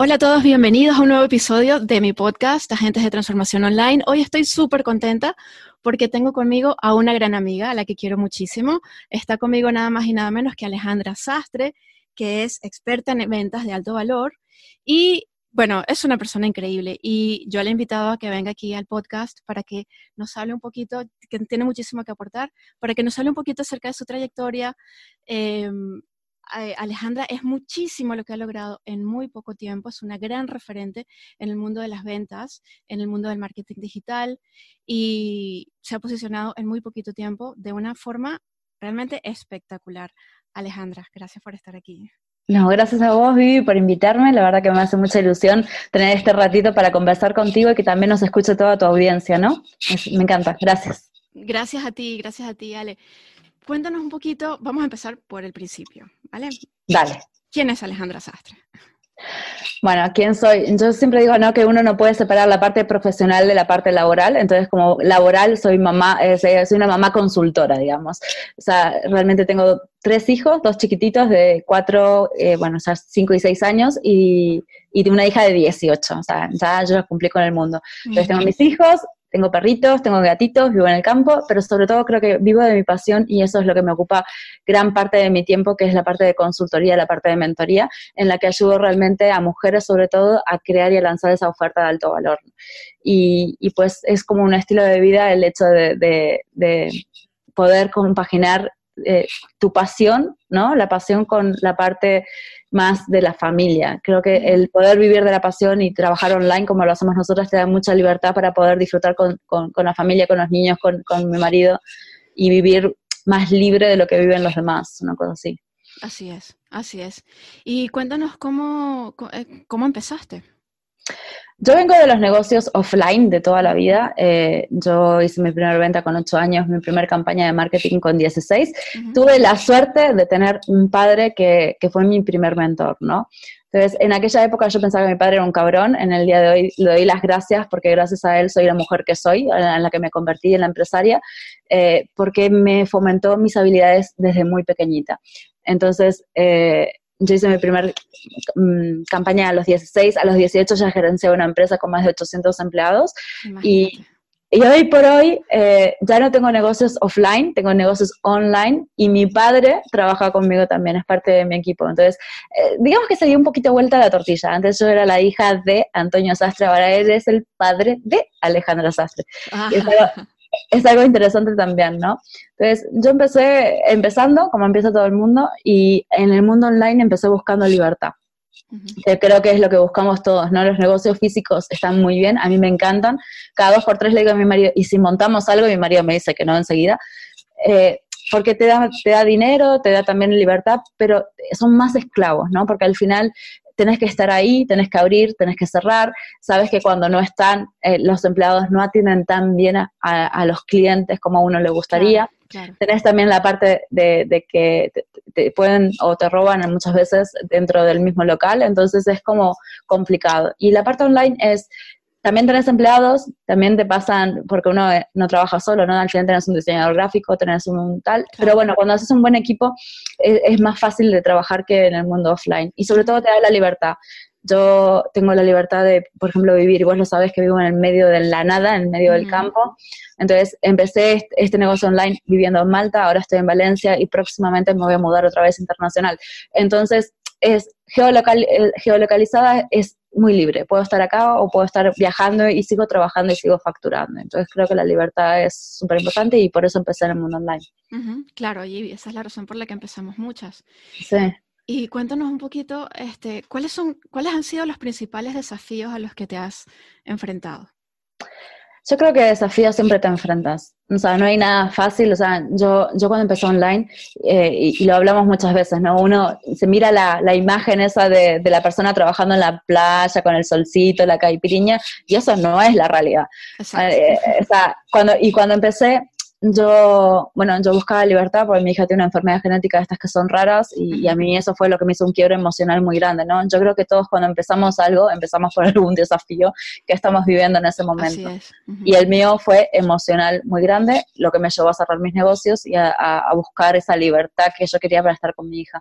Hola a todos, bienvenidos a un nuevo episodio de mi podcast, Agentes de Transformación Online. Hoy estoy súper contenta porque tengo conmigo a una gran amiga, a la que quiero muchísimo. Está conmigo nada más y nada menos que Alejandra Sastre, que es experta en ventas de alto valor y bueno, es una persona increíble y yo le he invitado a que venga aquí al podcast para que nos hable un poquito, que tiene muchísimo que aportar, para que nos hable un poquito acerca de su trayectoria, eh, Alejandra es muchísimo lo que ha logrado en muy poco tiempo, es una gran referente en el mundo de las ventas, en el mundo del marketing digital y se ha posicionado en muy poquito tiempo de una forma realmente espectacular. Alejandra, gracias por estar aquí. No, gracias a vos, Vivi, por invitarme. La verdad que me hace mucha ilusión tener este ratito para conversar contigo y que también nos escuche toda tu audiencia, ¿no? me encanta. Gracias. Gracias a ti, gracias a ti, Ale. Cuéntanos un poquito, vamos a empezar por el principio, ¿vale? Dale. ¿Quién es Alejandra Sastre? Bueno, ¿quién soy? Yo siempre digo, ¿no? Que uno no puede separar la parte profesional de la parte laboral. Entonces, como laboral, soy mamá, eh, soy una mamá consultora, digamos. O sea, realmente tengo tres hijos, dos chiquititos de cuatro, eh, bueno, o sea, cinco y seis años y, y una hija de 18. O sea, ya yo cumplí con el mundo. Entonces, tengo mis hijos, tengo perritos, tengo gatitos, vivo en el campo, pero sobre todo creo que vivo de mi pasión y eso es lo que me ocupa gran parte de mi tiempo, que es la parte de consultoría, la parte de mentoría, en la que ayudo realmente a mujeres sobre todo a crear y a lanzar esa oferta de alto valor. Y, pues es como un estilo de vida el hecho de, poder compaginar eh, tu pasión, ¿no? La pasión con la parte más de la familia. Creo que el poder vivir de la pasión y trabajar online como lo hacemos nosotros te da mucha libertad para poder disfrutar con, la familia, con los niños, con, mi marido y vivir más libre de lo que viven los demás, una cosa así. Así es, así es. Y cuéntanos cómo, cómo eh, empezaste. Yo vengo de los negocios offline de toda la vida. Eh, yo hice mi primera venta con 8 años, mi primera campaña de marketing con 16. Tuve la suerte de tener un padre que, que, fue mi primer mentor, ¿no? Entonces, en aquella época yo pensaba que mi padre era un cabrón. En el día de hoy le doy las gracias porque gracias a él soy la mujer que soy, en la que me convertí en la empresaria, eh, porque me fomentó mis habilidades desde muy pequeñita. Entonces, eh, yo hice mi primera mm, campaña a los 16, a los 18 ya gerencié una empresa con más de 800 empleados y, hoy por hoy eh, ya no tengo negocios offline, tengo negocios online y mi padre trabaja conmigo también, es parte de mi equipo. Entonces, eh, digamos que se dio un poquito vuelta la tortilla. Antes yo era la hija de Antonio Sastre, ahora él es el padre de Alejandra Sastre es algo interesante también, ¿no? Entonces, yo empecé empezando, como empieza todo el mundo, y en el mundo online empecé buscando libertad. que creo que es lo que buscamos todos, ¿no? Los negocios físicos están muy bien, a mí me encantan. Cada dos por tres le digo a mi marido, y si montamos algo, mi marido me dice que no enseguida, eh, porque te da, te da dinero, te da también libertad, pero son más esclavos, ¿no? Porque al final tenés que estar ahí, tenés que abrir, tenés que cerrar, sabes que cuando no están, eh, los empleados no atienden tan bien a, los clientes como a uno le gustaría. Tenés también la parte de, que te, pueden o te roban muchas veces dentro del mismo local, entonces es como complicado. Y la parte online es también tenés empleados, también te pasan, porque uno eh, no trabaja solo, ¿no? Al final tenés un diseñador gráfico, tenés un tal, pero bueno, cuando haces un buen equipo es, más fácil de trabajar que en el mundo offline y sobre todo te da la libertad. Yo tengo la libertad de, por ejemplo, vivir, y vos lo sabés que vivo en el medio de la nada, en el medio del campo. Entonces empecé este, este, negocio online viviendo en Malta, ahora estoy en Valencia y próximamente me voy a mudar otra vez internacional. Entonces, es geolocal, eh, geolocalizada, es muy libre. Puedo estar acá o puedo estar viajando y sigo trabajando y sigo facturando. Entonces creo que la libertad es súper importante y por eso empecé en el mundo online. Claro, y esa es la razón por la que empezamos muchas. Sí. Y cuéntanos un poquito, este, ¿cuáles, son, ¿cuáles han sido los principales desafíos a los que te has enfrentado? Yo creo que desafíos siempre te enfrentas. O sea, no hay nada fácil. O sea, yo, yo cuando empecé online, eh, y, lo hablamos muchas veces, ¿no? Uno se mira la, la imagen esa de, de, la persona trabajando en la playa con el solcito, la caipiriña, y eso no es la realidad. Eh, o sea, cuando, y cuando empecé, yo, bueno, yo buscaba libertad porque mi hija tiene una enfermedad genética de estas que son raras y, a mí eso fue lo que me hizo un quiebre emocional muy grande, ¿no? Yo creo que todos cuando empezamos algo, empezamos por algún desafío que estamos viviendo en ese momento. Y el mío fue emocional muy grande, lo que me llevó a cerrar mis negocios y a, buscar esa libertad que yo quería para estar con mi hija.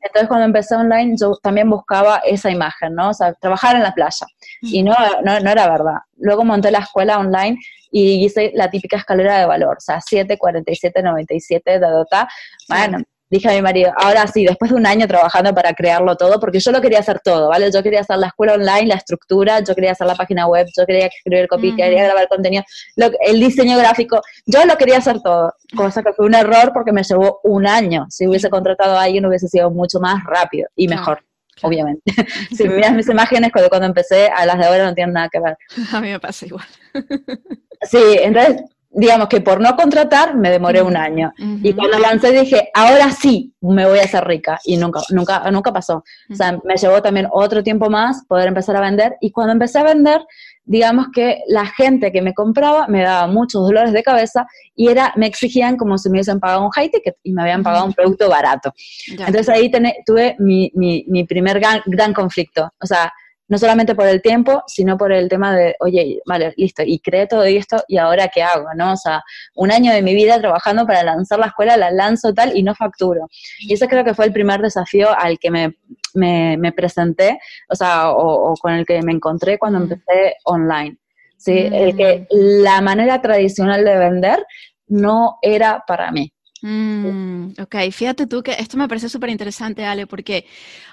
Entonces cuando empecé online, yo también buscaba esa imagen, ¿no? O sea, trabajar en la playa. Y no, no, no era verdad. Luego monté la escuela online y hice la típica escalera de valor, o sea, 7, 47, 97, da, da, Bueno, dije a mi marido, ahora sí, después de un año trabajando para crearlo todo, porque yo lo quería hacer todo, ¿vale? Yo quería hacer la escuela online, la estructura, yo quería hacer la página web, yo quería escribir copy, quería grabar contenido, el diseño gráfico, yo lo quería hacer todo, cosa que fue un error porque me llevó un año. Si hubiese contratado a alguien hubiese sido mucho más rápido y mejor. Obviamente. si miras mis imágenes cuando, cuando empecé, a las de ahora no tienen nada que ver. A mí me pasa igual. Sí, entonces, digamos que por no contratar me demoré un año. Y cuando lancé dije, ahora sí me voy a hacer rica. Y nunca, nunca, nunca pasó. O sea, me llevó también otro tiempo más poder empezar a vender. Y cuando empecé a vender, digamos que la gente que me compraba me daba muchos dolores de cabeza y era, me exigían como si me hubiesen pagado un high ticket y me habían pagado un producto barato. Entonces ahí tuve mi, mi, mi primer gran conflicto. O sea, no solamente por el tiempo, sino por el tema de, oye, vale, listo, y creé todo esto, ¿y ahora qué hago? ¿no? O sea, un año de mi vida trabajando para lanzar la escuela, la lanzo tal y no facturo. Y ese creo que fue el primer desafío al que me, me, presenté, o sea, o, con el que me encontré cuando mm. empecé online. ¿sí? El que mm. la manera tradicional de vender no era para mí. Mm, ok, fíjate tú que esto me parece súper interesante, Ale, porque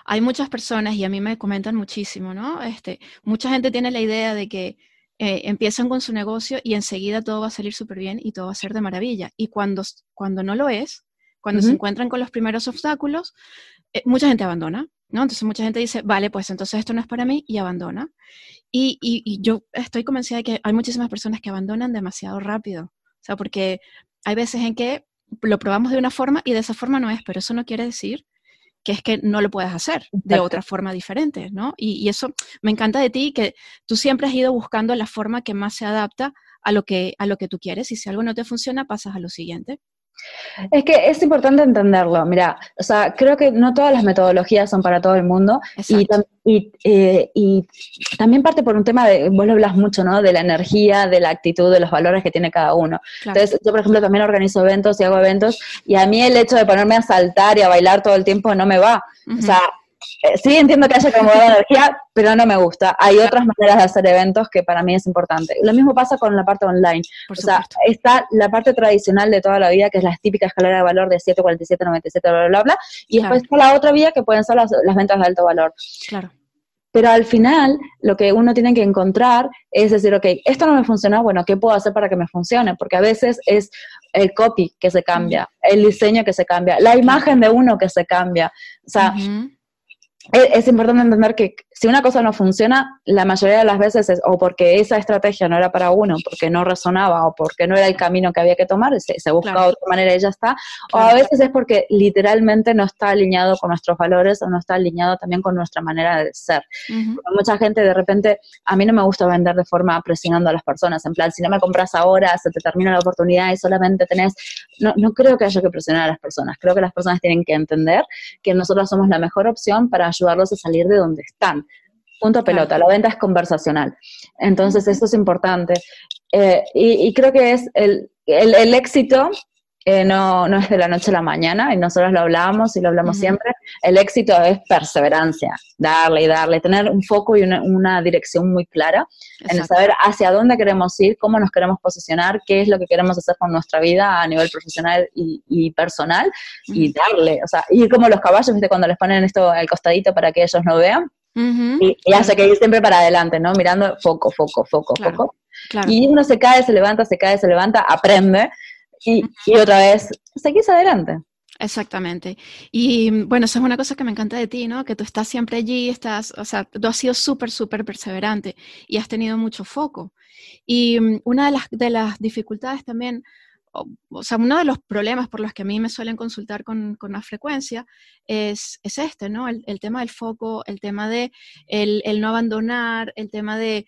hay muchas personas y a mí me comentan muchísimo, ¿no? Este, mucha gente tiene la idea de que eh, empiezan con su negocio y enseguida todo va a salir súper bien y todo va a ser de maravilla. Y cuando, cuando no lo es, cuando se encuentran con los primeros obstáculos, eh, mucha gente abandona, ¿no? Entonces mucha gente dice, vale, pues entonces esto no es para mí y abandona. Y, y, y yo estoy convencida de que hay muchísimas personas que abandonan demasiado rápido. O sea, porque hay veces en que lo probamos de una forma y de esa forma no es, pero eso no quiere decir que es que no lo puedes hacer de otra forma diferente, ¿no? Y, eso me encanta de ti, que tú siempre has ido buscando la forma que más se adapta a lo que, a lo que tú quieres y si algo no te funciona, pasas a lo siguiente. Es que es importante entenderlo. Mira, o sea, creo que no todas las metodologías son para todo el mundo y, eh, y, también parte por un tema de, vos lo hablas mucho, ¿no? De la energía, de la actitud, de los valores que tiene cada uno. Entonces, yo, por ejemplo, también organizo eventos y hago eventos y a mí el hecho de ponerme a saltar y a bailar todo el tiempo no me va. O sea, sí entiendo que haya que mover energía, pero no me gusta. Hay otras maneras de hacer eventos que para mí es importante. Lo mismo pasa con la parte online. o sea, está la parte tradicional de toda la vida, que es la típica escalera de valor de 7, 47, 97, bla, bla, bla, y después está la otra vía que pueden ser las, ventas de alto valor. Claro. Pero al final, lo que uno tiene que encontrar es decir, ok, esto no me funciona, bueno, ¿qué puedo hacer para que me funcione? Porque a veces es el copy que se cambia, el diseño que se cambia, la imagen de uno que se cambia. O sea, es, importante entender que si una cosa no funciona, la mayoría de las veces es o porque esa estrategia no era para uno, porque no resonaba o porque no era el camino que había que tomar, se, busca otra manera y ya está, o a veces es porque literalmente no está alineado con nuestros valores o no está alineado también con nuestra manera de ser. Mucha gente de repente, a mí no me gusta vender de forma presionando a las personas, en plan, si no me compras ahora, se te termina la oportunidad y solamente tenés, no, no creo que haya que presionar a las personas, creo que las personas tienen que entender que nosotros somos la mejor opción para ayudarlos a salir de donde están. Punto pelota, la venta es conversacional. Entonces, eso es importante. Eh, y, creo que es el, el, éxito, eh, no, no, es de la noche a la mañana, y nosotros lo hablábamos y lo hablamos siempre. El éxito es perseverancia, darle y darle, tener un foco y una, dirección muy clara en saber hacia dónde queremos ir, cómo nos queremos posicionar, qué es lo que queremos hacer con nuestra vida a nivel profesional y, personal, y darle, o sea, ir como los caballos, ¿viste? Cuando les ponen esto al costadito para que ellos no vean y, hace que ir siempre para adelante, ¿no? Mirando foco, foco, foco, foco. Y uno se cae, se levanta, se cae, se levanta, aprende y, y otra vez seguís adelante. Exactamente. Y bueno, eso es una cosa que me encanta de ti, ¿no? Que tú estás siempre allí, estás, o sea, tú has sido súper, súper perseverante y has tenido mucho foco. Y mm, una de las, de las dificultades también, o, sea, uno de los problemas por los que a mí me suelen consultar con, con más frecuencia es, es este, ¿no? El, el, tema del foco, el tema de el, el no abandonar, el tema de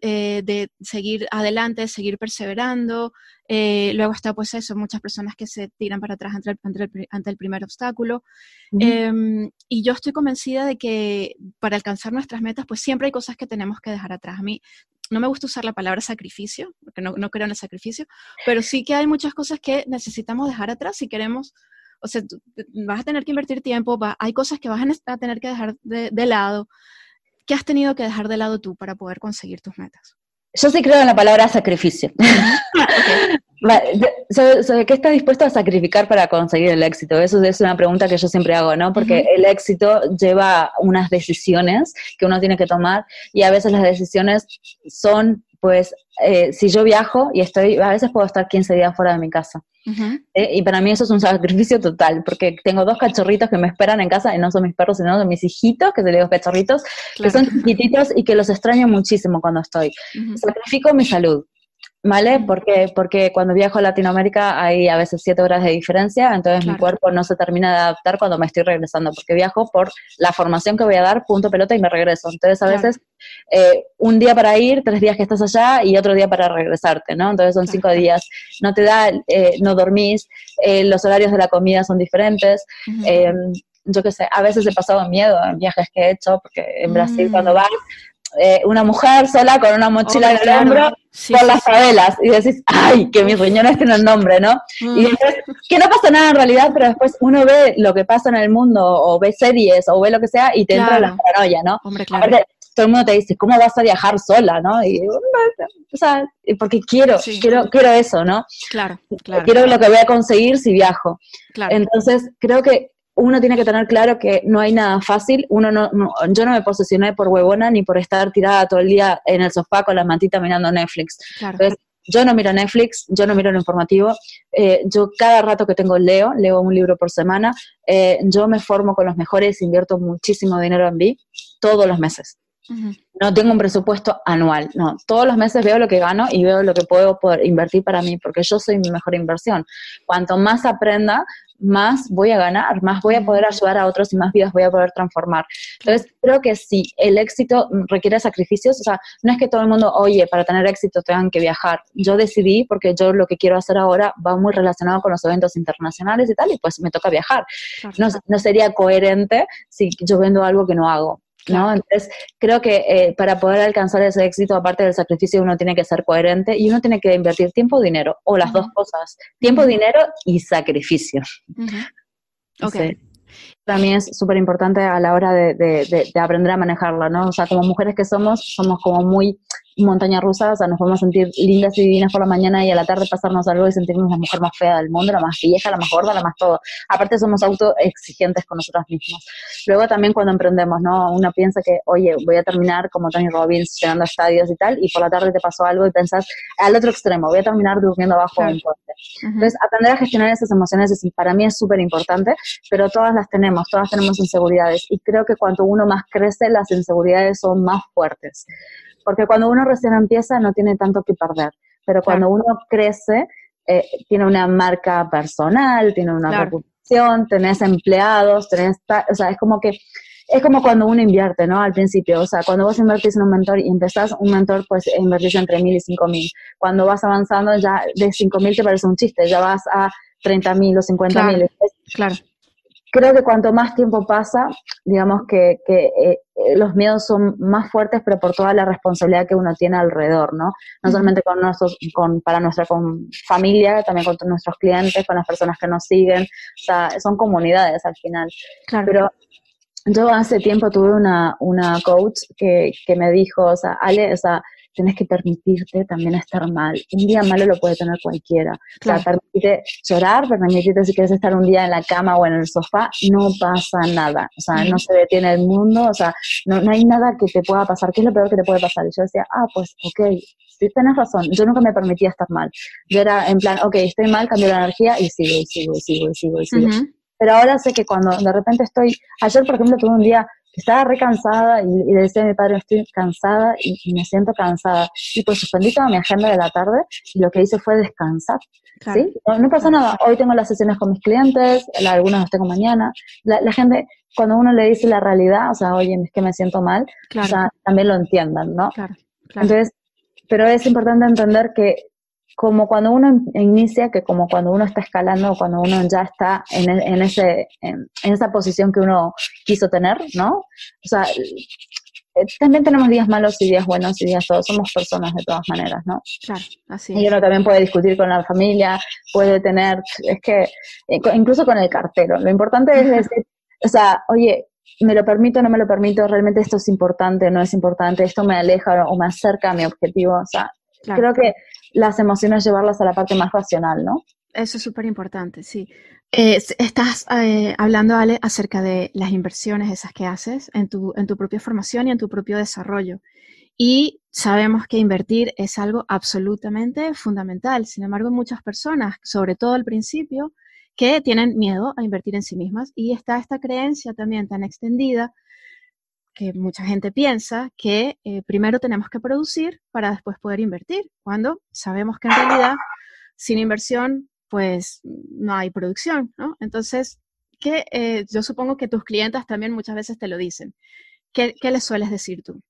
eh, de seguir adelante, seguir perseverando. Eh, luego está pues eso, muchas personas que se tiran para atrás ante el, ante el, primer obstáculo. Em, y yo estoy convencida de que para alcanzar nuestras metas, pues siempre hay cosas que tenemos que dejar atrás. A mí no me gusta usar la palabra sacrificio, porque no, no creo en el sacrificio, pero sí que hay muchas cosas que necesitamos dejar atrás si queremos o sea, vas a tener que invertir tiempo, hay cosas que vas a tener que dejar de, de lado, ¿Qué has tenido que dejar de lado tú para poder conseguir tus metas? Yo sí creo en la palabra sacrificio. ¿Qué estás dispuesto a sacrificar para conseguir el éxito? Eso es una pregunta que yo siempre hago, ¿no? Porque el éxito lleva unas decisiones que uno tiene que tomar y a veces las decisiones son pues eh, si yo viajo y estoy, a veces puedo estar 15 días fuera de mi casa. Eh, y para mí eso es un sacrificio total, porque tengo dos cachorritos que me esperan en casa y no son mis perros, sino son mis hijitos, que se digo cachorritos, que son chiquititos y que los extraño muchísimo cuando estoy. Sacrifico mi salud. ¿Vale? Porque, porque cuando viajo a Latinoamérica hay a veces siete horas de diferencia, entonces mi cuerpo no se termina de adaptar cuando me estoy regresando, porque viajo por la formación que voy a dar, punto pelota y me regreso. Entonces a veces eh, un día para ir, tres días que estás allá y otro día para regresarte, ¿no? Entonces son cinco días. No te da, eh, no dormís, eh, los horarios de la comida son diferentes. Em, yo qué sé, a veces he pasado miedo en viajes que he hecho, porque en Brasil mm. cuando vas eh, una mujer sola con una mochila en el hombro por las favelas y decís, ay, que mis riñones tienen nombre, ¿no? Mm. Y después, que no pasa nada en realidad, pero después uno ve lo que pasa en el mundo o ve series o ve lo que sea y te entra la paranoia, ¿no? Hombre, claro. todo el mundo te dice, ¿cómo vas a viajar sola, no? Y, o sea, porque quiero, quiero, quiero eso, ¿no? Claro, claro. Quiero lo que voy a conseguir si viajo. Claro. Entonces, creo que uno tiene que tener claro que no hay nada fácil. Uno no, yo no me posicioné por huevona ni por estar tirada todo el día en el sofá con la mantita mirando Netflix. Entonces, yo no miro Netflix, yo no miro lo informativo. Eh, yo cada rato que tengo leo, leo un libro por semana. Eh, yo me formo con los mejores, invierto muchísimo dinero en mí todos los meses. No tengo un presupuesto anual, no. Todos los meses veo lo que gano y veo lo que puedo poder invertir para mí, porque yo soy mi mejor inversión. Cuanto más aprenda, más voy a ganar, más voy a poder ayudar a otros y más vidas voy a poder transformar. Entonces, creo que sí, el éxito requiere sacrificios, o sea, no es que todo el mundo, oye, para tener éxito tengan que viajar. Yo decidí, porque yo lo que quiero hacer ahora va muy relacionado con los eventos internacionales y tal, y pues me toca viajar. No, no sería coherente si yo vendo algo que no hago. ¿No? Entonces, creo que eh, para poder alcanzar ese éxito, aparte del sacrificio, uno tiene que ser coherente y uno tiene que invertir tiempo o dinero, o las dos cosas, tiempo, dinero y sacrificio. También es súper importante a la hora de, de, aprender a manejarlo, ¿no? O sea, como mujeres que somos, somos como muy montaña rusa, o sea, nos podemos sentir lindas y divinas por la mañana y a la tarde pasarnos algo y sentirnos la mujer más fea del mundo, la más vieja, la más gorda, la más todo. Aparte somos autoexigentes con nosotros mismos. Luego también cuando emprendemos, ¿no? Uno piensa que, oye, voy a terminar como Tony Robbins llenando estadios y tal, y por la tarde te pasó algo y pensás al otro extremo, voy a terminar durmiendo abajo en puente. Entonces, aprender a gestionar esas emociones es, para mí es súper importante, pero todas las tenemos, todas tenemos inseguridades y creo que cuanto uno más crece, las inseguridades son más fuertes. Porque cuando uno recién empieza no tiene tanto que perder, pero cuando uno crece, eh, tiene una marca personal, tiene una reputación, tenés empleados, tenés, o sea, es como que es como cuando uno invierte, ¿no? Al principio, o sea, cuando vos invertís en un mentor y empezás un mentor, pues invertís entre mil y cinco mil. Cuando vas avanzando, ya de cinco mil te parece un chiste, ya vas a treinta mil o cincuenta mil. Claro creo que cuanto más tiempo pasa, digamos que, que eh, eh, los miedos son más fuertes, pero por toda la responsabilidad que uno tiene alrededor, ¿no? No solamente con nuestros, con, para nuestra familia, también con nuestros clientes, con las personas que nos siguen, o sea, son comunidades al final. Claro. Pero yo hace tiempo tuve una, una coach que, que me dijo, o sea, Ale, o sea, tienes que permitirte también estar mal. Un día malo lo puede tener cualquiera. O sea, permitirte llorar, permitirte si quieres estar un día en la cama o en el sofá, no pasa nada. O sea, no se detiene el mundo, o sea, no, no hay nada que te pueda pasar. ¿Qué es lo peor que te puede pasar? Y yo decía, ah, pues, ok, sí, tienes razón, yo nunca me permitía estar mal. Yo era en plan, ok, estoy mal, cambio la energía y sigo, y sigo, y sigo, y sigo, y sigo. pero ahora sé que cuando de repente estoy, ayer por ejemplo tuve un día estaba re cansada y, le decía a mi padre, estoy cansada y, me siento cansada. Y pues suspendí toda mi agenda de la tarde y lo que hice fue descansar. ¿sí? No, pasa nada, hoy tengo las sesiones con mis clientes, algunas las tengo mañana. La, gente, cuando uno le dice la realidad, o sea, oye, es que me siento mal, o sea, también lo entiendan, ¿no? Claro, Entonces, pero es importante entender que como cuando uno inicia, que como cuando uno está escalando, cuando uno ya está en, e, en ese, en, esa posición que uno quiso tener, ¿no? O sea, eh, también tenemos días malos y días buenos y días todos, somos personas de todas maneras, ¿no? Claro, así Y uno también puede discutir con la familia, puede tener, es que, eh, incluso con el cartero, lo importante es decir, o sea, oye, me lo permito, no me lo permito, realmente esto es importante, no es importante, esto me aleja o me acerca a mi objetivo, o sea, creo que las emociones llevarlas a la parte más racional, ¿no? Eso es súper importante, sí. Eh, estás eh, hablando, Ale, acerca de las inversiones esas que haces en tu, en tu propia formación y en tu propio desarrollo. Y sabemos que invertir es algo absolutamente fundamental. Sin embargo, muchas personas, sobre todo al principio, que tienen miedo a invertir en sí mismas y está esta creencia también tan extendida que mucha gente piensa que eh, primero tenemos que producir para después poder invertir, cuando sabemos que en realidad sin inversión pues no hay producción, ¿no? Entonces, que eh, yo supongo que tus clientes también muchas veces te lo dicen. ¿Qué, ¿Qué les sueles decir tú?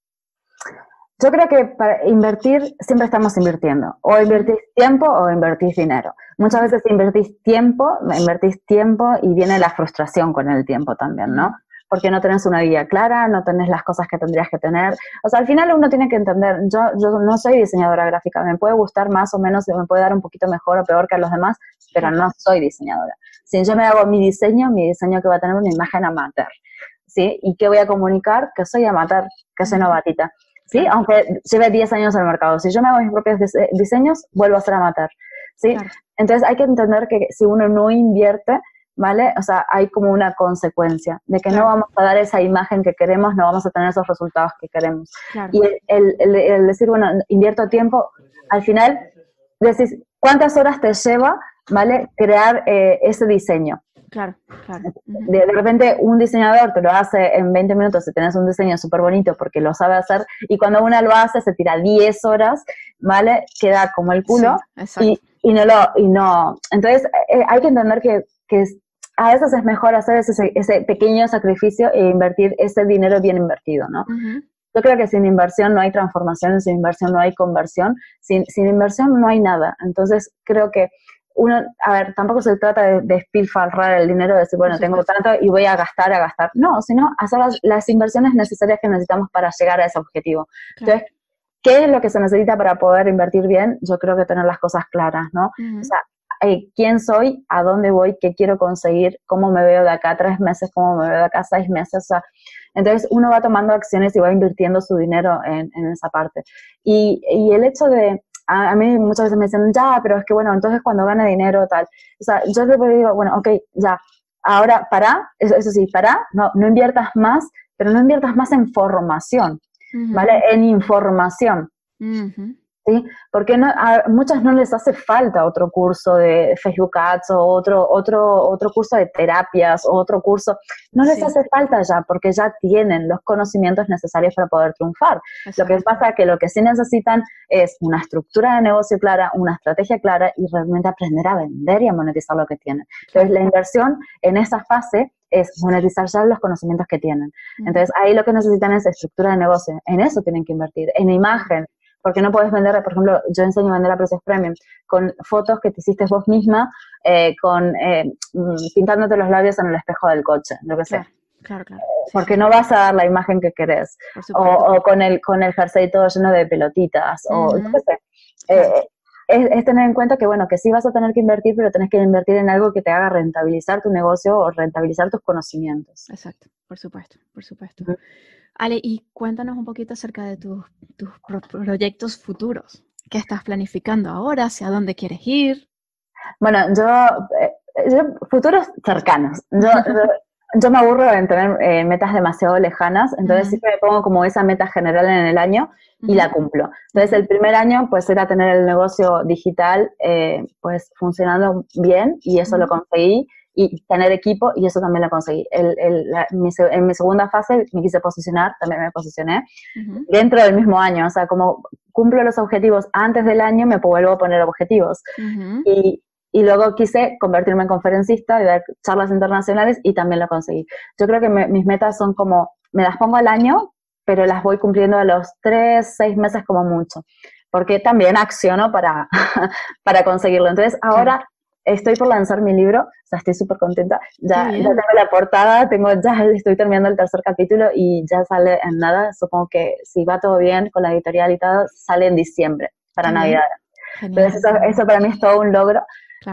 Yo creo que para invertir siempre estamos invirtiendo. O invertís tiempo o invertís dinero. Muchas veces invertís tiempo, invertís tiempo y viene la frustración con el tiempo también, ¿no? Porque no tenés una guía clara, no tenés las cosas que tendrías que tener. O sea, al final uno tiene que entender, yo, yo no soy diseñadora gráfica, me puede gustar más o menos, me puede dar un poquito mejor o peor que a los demás, pero no soy diseñadora. Si yo me hago mi diseño, mi diseño que va a tener una imagen amateur, ¿sí? ¿Y qué voy a comunicar? Que soy amateur, que soy novatita, ¿sí? Aunque lleve 10 años en el mercado. Si yo me hago mis propios diseños, vuelvo a ser amateur, ¿sí? Entonces hay que entender que si uno no invierte, ¿vale? O sea, hay como una consecuencia de que no vamos a dar esa imagen que queremos, no vamos a tener esos resultados que queremos. Y el, decir, bueno, invierto tiempo, al final decís, ¿cuántas horas te lleva, ¿vale? Crear eh, ese diseño. Claro, claro. De, repente un diseñador te lo hace en 20 minutos si tienes un diseño súper bonito porque lo sabe hacer y cuando uno lo hace se tira 10 horas, ¿vale? Queda como el culo y, y, no lo, y no. Entonces eh, hay que entender que, que a veces es mejor hacer ese, ese pequeño sacrificio e invertir ese dinero bien invertido, ¿no? Yo creo que sin inversión no hay transformación, sin inversión no hay conversión, sin, sin inversión no hay nada. Entonces, creo que uno, a ver, tampoco se trata de despilfarrar el dinero, de decir, bueno, tengo tanto y voy a gastar, a gastar. No, sino hacer las, inversiones necesarias que necesitamos para llegar a ese objetivo. Entonces, ¿qué es lo que se necesita para poder invertir bien? Yo creo que tener las cosas claras, ¿no? O sea, quién soy, a dónde voy, qué quiero conseguir, cómo me veo de acá tres meses, cómo me veo de acá seis meses. entonces uno va tomando acciones y va invirtiendo su dinero en, esa parte. Y, el hecho de, a, mí muchas veces me dicen, ya, pero es que bueno, entonces cuando gane dinero, tal. O sea, yo siempre digo, bueno, ok, ya, ahora para, eso, sí, para, no, no inviertas más, pero no inviertas más en formación, ¿vale? En información. ¿Sí? Porque no, a muchas no les hace falta otro curso de Facebook Ads o otro, otro, otro curso de terapias o otro curso. No les hace falta ya porque ya tienen los conocimientos necesarios para poder triunfar. Lo que pasa es que lo que sí necesitan es una estructura de negocio clara, una estrategia clara y realmente aprender a vender y a monetizar lo que tienen. Entonces, la inversión en esa fase es monetizar ya los conocimientos que tienen. Entonces, ahí lo que necesitan es estructura de negocio. En eso tienen que invertir, en imagen, porque no puedes vender, por ejemplo, yo enseño a vender a precios premium con fotos que te hiciste vos misma, eh, con eh, mm, pintándote los labios en el espejo del coche, lo que sea. Claro, claro. Porque no vas a dar la imagen que querés. O, con el con el jersey todo lleno de pelotitas. O sé. Eh, es, tener en cuenta que, bueno, que sí vas a tener que invertir, pero tenés que invertir en algo que te haga rentabilizar tu negocio o rentabilizar tus conocimientos. Exacto, por supuesto, por supuesto. Ale, y cuéntanos un poquito acerca de tus, proyectos futuros. ¿Qué estás planificando ahora? ¿Hacia dónde quieres ir? Bueno, yo, eh, futuros cercanos. Yo, me aburro en tener eh, metas demasiado lejanas, entonces siempre me pongo como esa meta general en el año y la cumplo. Entonces el primer año pues era tener el negocio digital eh, pues funcionando bien y eso lo conseguí y tener equipo y eso también lo conseguí. El, el, en mi segunda fase me quise posicionar, también me posicioné dentro del mismo año, o sea, como cumplo los objetivos antes del año, me vuelvo a poner objetivos. y, y, luego quise convertirme en conferencista y dar charlas internacionales y también lo conseguí. Yo creo que mis metas son como, me las pongo al año, pero las voy cumpliendo a los tres, seis meses como mucho porque también acciono para, para conseguirlo. Entonces, ahora estoy por lanzar mi libro, o sea, estoy súper contenta. Ya, ya, tengo la portada, tengo, ya estoy terminando el tercer capítulo y ya sale en nada. Supongo que si va todo bien con la editorial y todo, sale en diciembre para Navidad. Entonces, eso, para mí es todo un logro.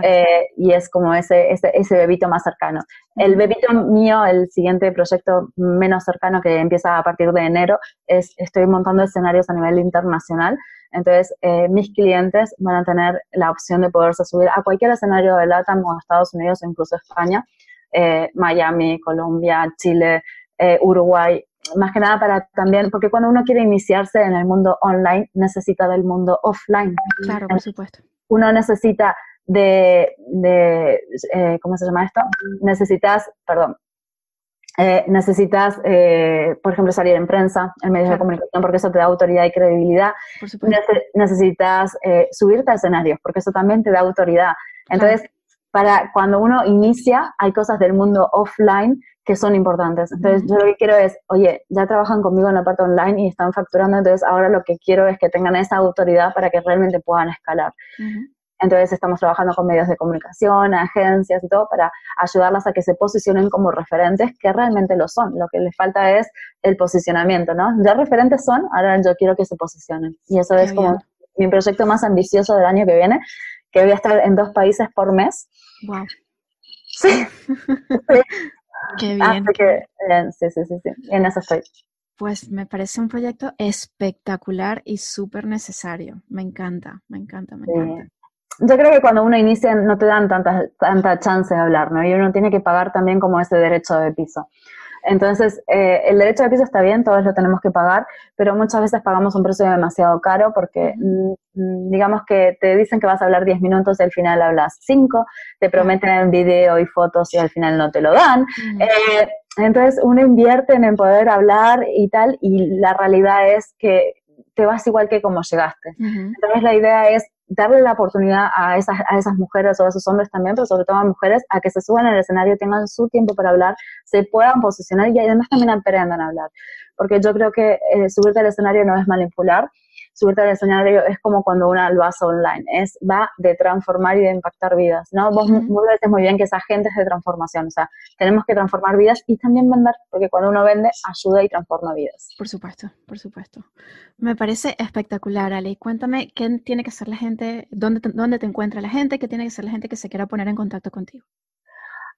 Eh, y es como ese, ese, ese, bebito más cercano. El bebito mío, el siguiente proyecto menos cercano que empieza a partir de enero, es estoy montando escenarios a nivel internacional entonces, eh, mis clientes van a tener la opción de poderse subir a cualquier escenario de LATAM o Estados Unidos o incluso España, eh, Miami, Colombia, Chile, eh, Uruguay, más que nada para también, porque cuando uno quiere iniciarse en el mundo online, necesita del mundo offline. Claro, por supuesto. Uno necesita de, de ¿cómo se llama esto? Necesitas, perdón, eh, necesitas, eh, por ejemplo, salir en prensa, en medios de comunicación, porque eso te da autoridad y credibilidad. necesitas eh, subirte a escenarios, porque eso también te da autoridad. Entonces, para cuando uno inicia, hay cosas del mundo offline que son importantes. Entonces, yo lo que quiero es, oye, ya trabajan conmigo en la parte online y están facturando, entonces ahora lo que quiero es que tengan esa autoridad para que realmente puedan escalar. Entonces estamos trabajando con medios de comunicación, agencias y todo para ayudarlas a que se posicionen como referentes, que realmente lo son. Lo que les falta es el posicionamiento, ¿no? Ya referentes son, ahora yo quiero que se posicionen. Y eso es como mi proyecto más ambicioso del año que viene, que voy a estar en dos países por mes. Wow. Sí. Qué bien. que, sí, sí, sí, sí. En eso estoy. Pues me parece un proyecto espectacular y súper necesario. Me encanta, me encanta, me encanta yo creo que cuando uno inicia no te dan tanta, tanta chance de hablar, ¿no? Y uno tiene que pagar también como ese derecho de piso. Entonces, eh, el derecho de piso está bien, todos lo tenemos que pagar, pero muchas veces pagamos un precio demasiado caro porque, mm, mm, digamos que te dicen que vas a hablar 10 minutos y al final hablas 5, te prometen video y fotos y al final no te lo dan. Eh, entonces, uno invierte en poder hablar y tal, y la realidad es que te vas igual que como llegaste. Entonces, la idea es darle la oportunidad a esas, a esas mujeres o a esos hombres también, pero sobre todo a mujeres, a que se suban al escenario, tengan su tiempo para hablar, se puedan posicionar y además también aprendan a hablar. Porque yo creo que eh, subirte al escenario no es manipular, subirte al escenario es como cuando uno lo hace online, es va de transformar y de impactar vidas, ¿no? Vos, uh muy bien que esa gente es de transformación, o sea, tenemos que transformar vidas y también vender, porque cuando uno vende, ayuda y transforma vidas. Por supuesto, por supuesto. Me parece espectacular, Ale. Cuéntame qué tiene que hacer la gente, dónde te, dónde te encuentra la gente, qué tiene que hacer la gente que se quiera poner en contacto contigo.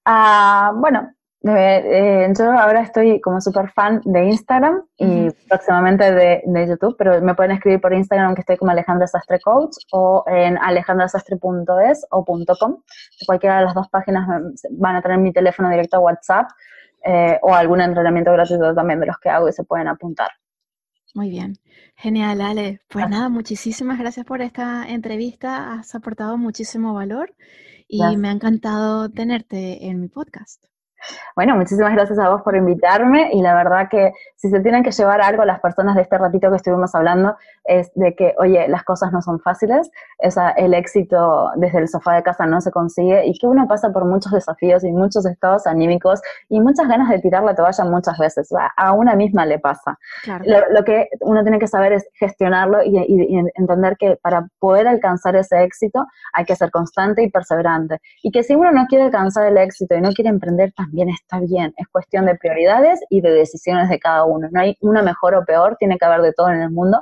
Ah, bueno, eh, yo ahora estoy como súper fan de Instagram y próximamente de, YouTube, pero me pueden escribir por Instagram que estoy como Alejandra Sastre Coach o en alejandrasastre.es o .com. Cualquiera de las dos páginas van a tener mi teléfono directo a WhatsApp eh, o algún entrenamiento gratuito también de los que hago y se pueden apuntar. Muy bien, genial, Ale. Pues nada, muchísimas gracias por esta entrevista. Has aportado muchísimo valor y me ha encantado tenerte en mi podcast. Bueno, muchísimas gracias a vos por invitarme y la verdad que si se tienen que llevar algo las personas de este ratito que estuvimos hablando es de que, oye, las cosas no son fáciles, esa, el éxito desde el sofá de casa no se consigue y que uno pasa por muchos desafíos y muchos estados anímicos y muchas ganas de tirar la toalla muchas veces, a una misma le pasa. Lo, que uno tiene que saber es gestionarlo y, y entender que para poder alcanzar ese éxito hay que ser constante y perseverante y que si uno no quiere alcanzar el éxito y no quiere emprender también está bien. Es cuestión de prioridades y de decisiones de cada uno. No hay una mejor o peor, tiene que haber de todo en el mundo,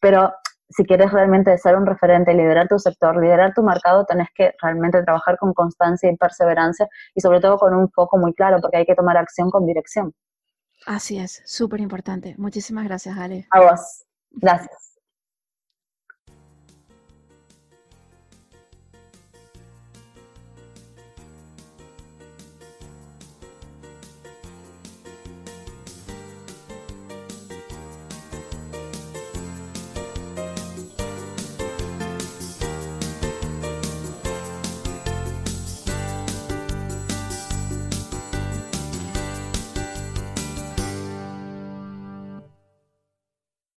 pero si quieres realmente ser un referente, liderar tu sector, liderar tu mercado, tenés que realmente trabajar con constancia y perseverancia y sobre todo con un foco muy claro, porque hay que tomar acción con dirección. Así es, súper importante. Muchísimas gracias, Ale. A vos. Gracias.